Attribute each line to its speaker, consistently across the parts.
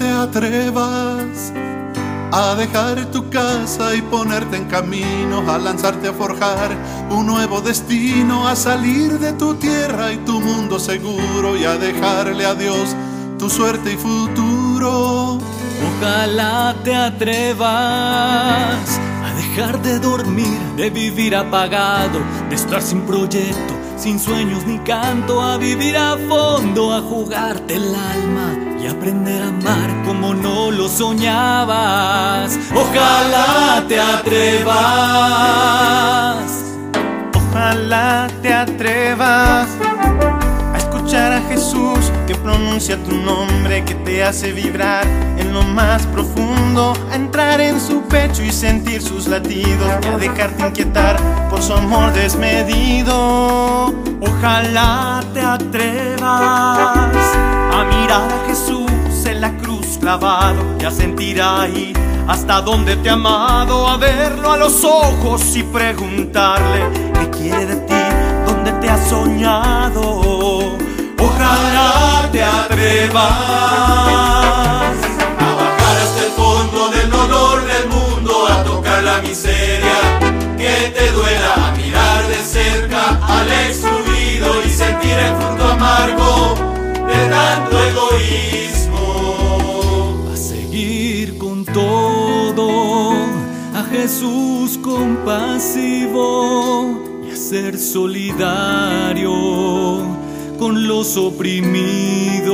Speaker 1: te atrevas a dejar tu casa y ponerte en camino, a lanzarte a forjar un nuevo destino, a salir de tu tierra y tu mundo seguro y a dejarle a Dios tu suerte y futuro.
Speaker 2: Ojalá te atrevas a dejar de dormir, de vivir apagado, de estar sin proyecto, sin sueños ni canto, a vivir a fondo, a jugarte el alma y aprender a amar como no lo soñabas. Ojalá te atrevas.
Speaker 3: Ojalá te atrevas que pronuncia tu nombre, que te hace vibrar en lo más profundo, a entrar en su pecho y sentir sus latidos, a dejarte inquietar por su amor desmedido.
Speaker 2: Ojalá te atrevas a mirar a Jesús en la cruz clavado y a sentir ahí hasta dónde te ha amado, a verlo a los ojos y preguntarle qué quiere de ti, dónde te ha soñado. Ojalá te atrevas.
Speaker 4: A bajar hasta el fondo del dolor del mundo, a tocar la miseria. Que te duela, a mirar de cerca al excluido y sentir el fruto amargo de tanto egoísmo.
Speaker 2: a seguir con todo, a Jesús compasivo y a ser solidario con los oprimidos.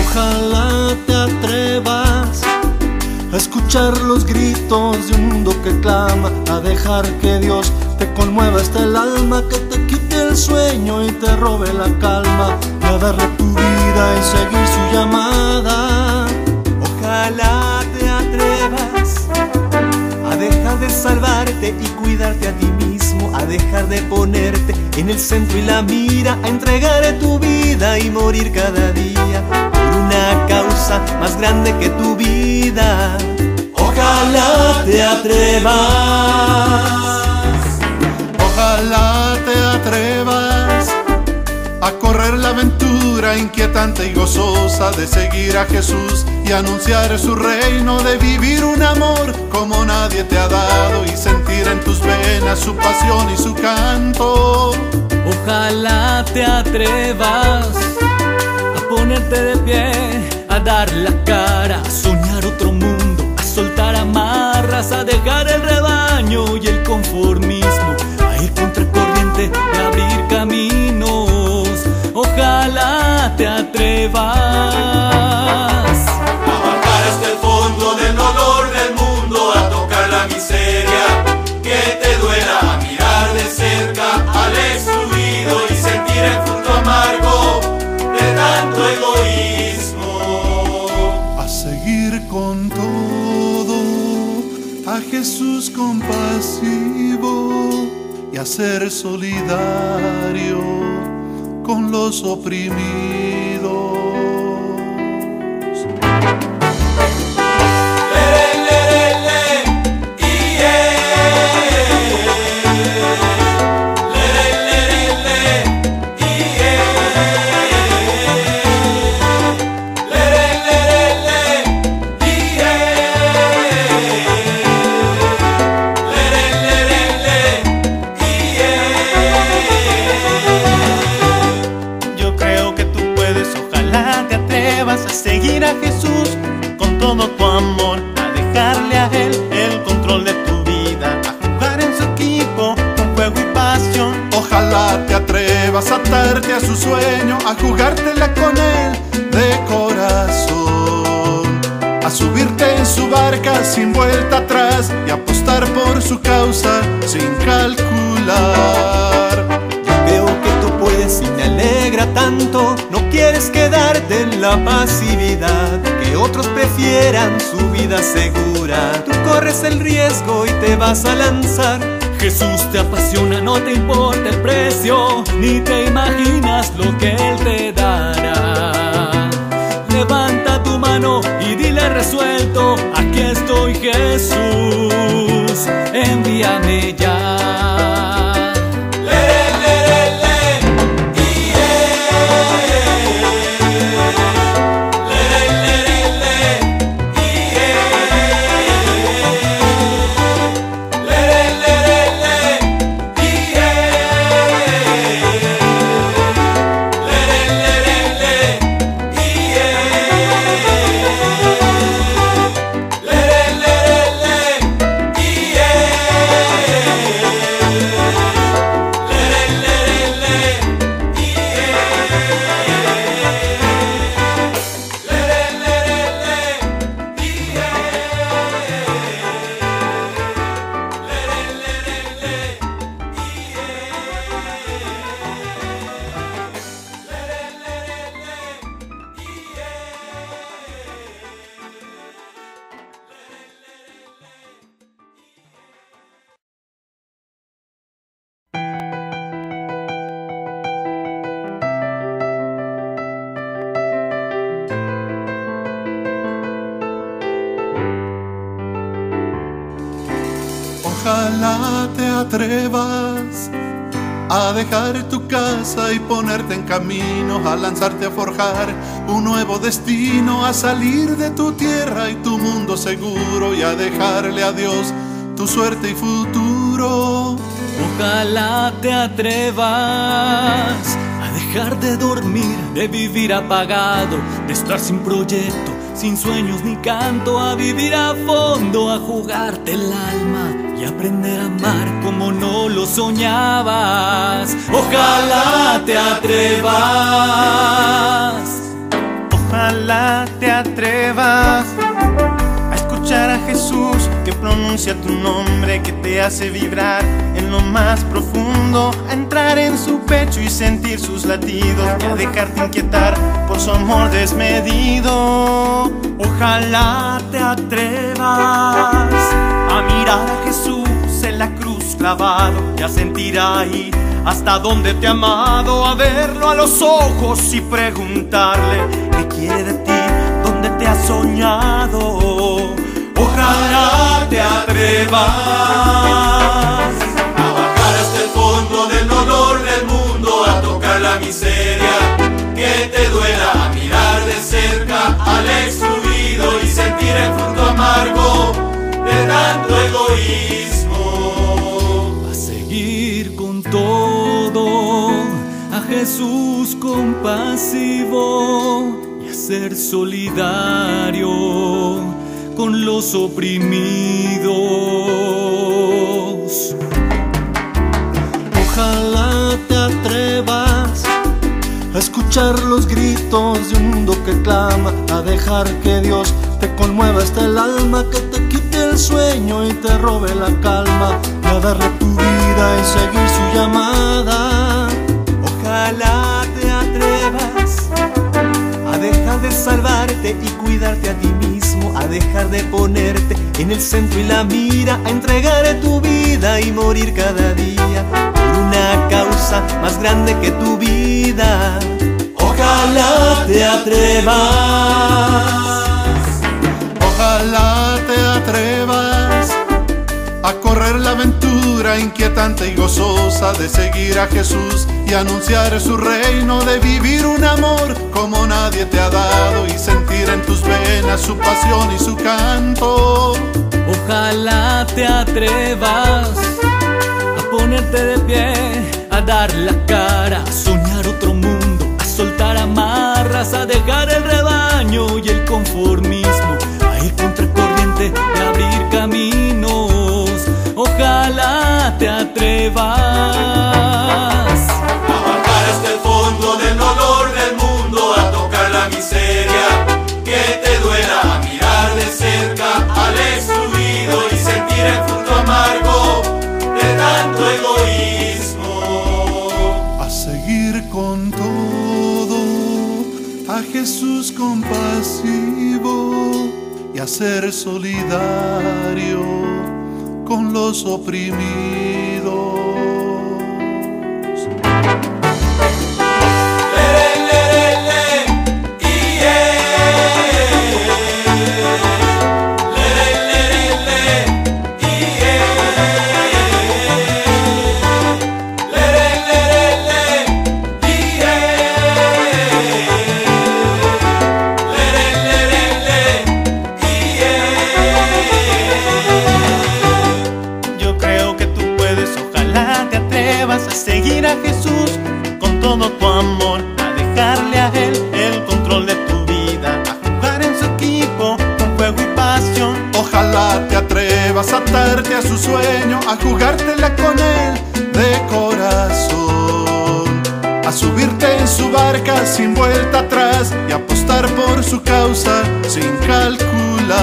Speaker 5: Ojalá te atrevas a escuchar los gritos de un mundo que clama, a dejar que Dios te conmueva hasta el alma, que te quite el sueño y te robe la calma, a darle tu vida y seguir su llamada.
Speaker 2: Ojalá te salvarte y cuidarte a ti mismo, a dejar de ponerte en el centro y la mira, a entregar tu vida y morir cada día por una causa más grande que tu vida. Ojalá te atrevas.
Speaker 1: Ojalá te atrevas inquietante y gozosa de seguir a Jesús y anunciar su reino, de vivir un amor como nadie te ha dado y sentir en tus venas su pasión y su canto.
Speaker 2: Ojalá te atrevas a ponerte de pie, a dar la cara, atrevas.
Speaker 4: A bajar hasta el fondo del dolor del mundo, a tocar la miseria que te duela, a mirar de cerca al excluido y sentir el fruto amargo de tanto egoísmo.
Speaker 1: a seguir con todo, a Jesús compasivo y a ser solidario con los oprimidos. Causa sin calcular.
Speaker 2: Veo que tú puedes y me alegra tanto. No quieres quedarte en la pasividad, que otros prefieran su vida segura. Tú corres el riesgo y te vas a lanzar. Jesús te apasiona, no te importa el precio, ni te imaginas lo que Él te dará. Levanta tu mano y dile resuelto, aquí estoy Jesús, I need ya.
Speaker 1: Atrevas a dejar tu casa y ponerte en camino, a lanzarte a forjar un nuevo destino, a salir de tu tierra y tu mundo seguro y a dejarle a Dios tu suerte y futuro.
Speaker 2: Ojalá te atrevas a dejar de dormir, de vivir apagado, de estar sin proyecto, sin sueños ni canto, a vivir a fondo, a jugarte el alma y aprender a amar como no lo soñabas. Ojalá te atrevas.
Speaker 3: Ojalá te atrevas tu nombre, que te hace vibrar en lo más profundo, a entrar en su pecho y sentir sus latidos, a dejarte inquietar por su amor desmedido.
Speaker 2: Ojalá te atrevas a mirar a Jesús en la cruz clavado y a sentir ahí hasta dónde te ha amado, a verlo a los ojos y preguntarle qué quiere de ti, dónde te ha soñado. Ojalá te atrevas
Speaker 4: a bajar hasta el fondo del dolor del mundo, a tocar la miseria que te duela, a mirar de cerca al excluido y sentir el fruto amargo de tanto egoísmo.
Speaker 2: a seguir con todo, a Jesús compasivo y a ser solidario con los oprimidos.
Speaker 5: Ojalá te atrevas a escuchar los gritos de un mundo que clama, a dejar que Dios te conmueva hasta el alma, que te quite el sueño y te robe la calma, a darle tu vida y seguir su llamada.
Speaker 2: Ojalá a dejar de salvarte y cuidarte a ti mismo, a dejar de ponerte en el centro y la mira, a entregar tu vida y morir cada día por una causa más grande que tu vida. Ojalá te atrevas.
Speaker 1: Ojalá te atrevas a correr la aventura inquietante y gozosa de seguir a Jesús y anunciar su reino, de vivir un amor como nadie te ha dado y sentir en tus venas su pasión y su canto.
Speaker 2: Ojalá te atrevas a ponerte de pie, a dar la cara, a soñar otro mundo,
Speaker 1: Jesús compasivo y a ser solidario con los oprimidos. Causa sin calcular.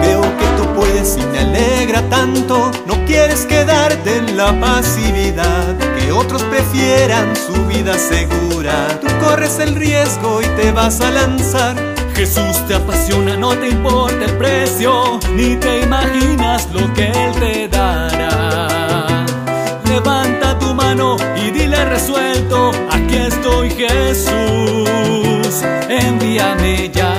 Speaker 2: Veo que tú puedes y me alegra tanto. No quieres quedarte en la pasividad, que otros prefieran su vida segura. Tú corres el riesgo y te vas a lanzar. Jesús te apasiona, no te importa el precio, ni te imaginas lo que Él te dará. Levanta tu mano y dile resuelto, aquí estoy Jesús. ella me ya.